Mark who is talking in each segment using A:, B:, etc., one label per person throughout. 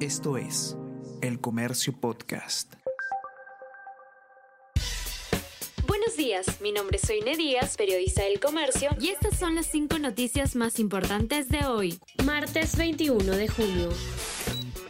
A: Esto es El Comercio Podcast.
B: Buenos días, mi nombre es Soine Díaz, periodista del Comercio,
C: y estas son las cinco noticias más importantes de hoy, martes 21 de junio.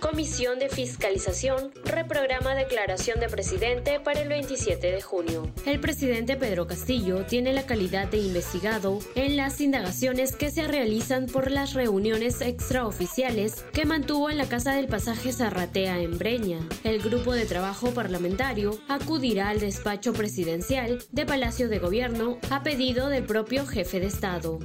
B: Comisión de Fiscalización reprograma declaración de presidente para el 27 de junio.
C: El presidente Pedro Castillo tiene la calidad de investigado en las indagaciones que se realizan por las reuniones extraoficiales que mantuvo en la Casa del Pasaje Zarratea en Breña. El grupo de trabajo parlamentario acudirá al despacho presidencial de Palacio de Gobierno a pedido del propio jefe de Estado.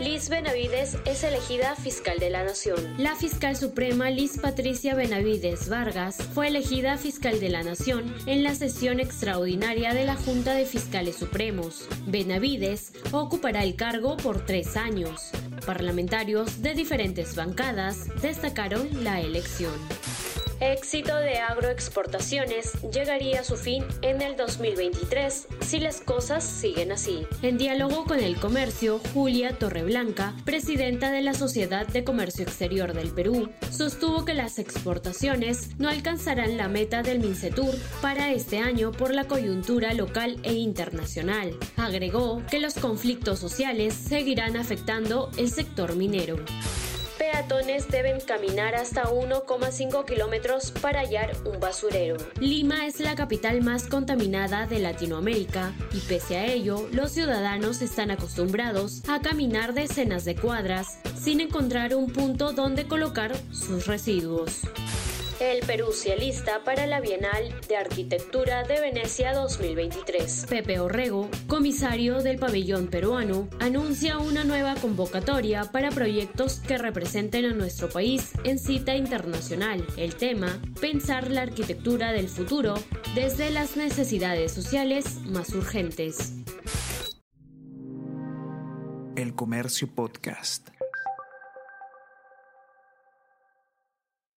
B: Liz Benavides es elegida fiscal de la Nación.
C: La fiscal suprema Liz Patricia Benavides Vargas fue elegida fiscal de la Nación en la sesión extraordinaria de la Junta de Fiscales Supremos. Benavides ocupará el cargo por tres años. Parlamentarios de diferentes bancadas destacaron la elección
B: éxito de agroexportaciones llegaría a su fin en el 2023 si las cosas siguen así.
C: En diálogo con el comercio, Julia Torreblanca, presidenta de la Sociedad de Comercio Exterior del Perú, sostuvo que las exportaciones no alcanzarán la meta del Mincetur para este año por la coyuntura local e internacional. Agregó que los conflictos sociales seguirán afectando el sector minero
B: peatones deben caminar hasta 1,5 kilómetros para hallar un basurero.
C: Lima es la capital más contaminada de Latinoamérica y pese a ello, los ciudadanos están acostumbrados a caminar decenas de cuadras sin encontrar un punto donde colocar sus residuos
B: el Perú se alista para la Bienal de Arquitectura de Venecia 2023.
C: Pepe Orrego, comisario del pabellón peruano, anuncia una nueva convocatoria para proyectos que representen a nuestro país en cita internacional. El tema, pensar la arquitectura del futuro desde las necesidades sociales más urgentes.
A: El Comercio Podcast.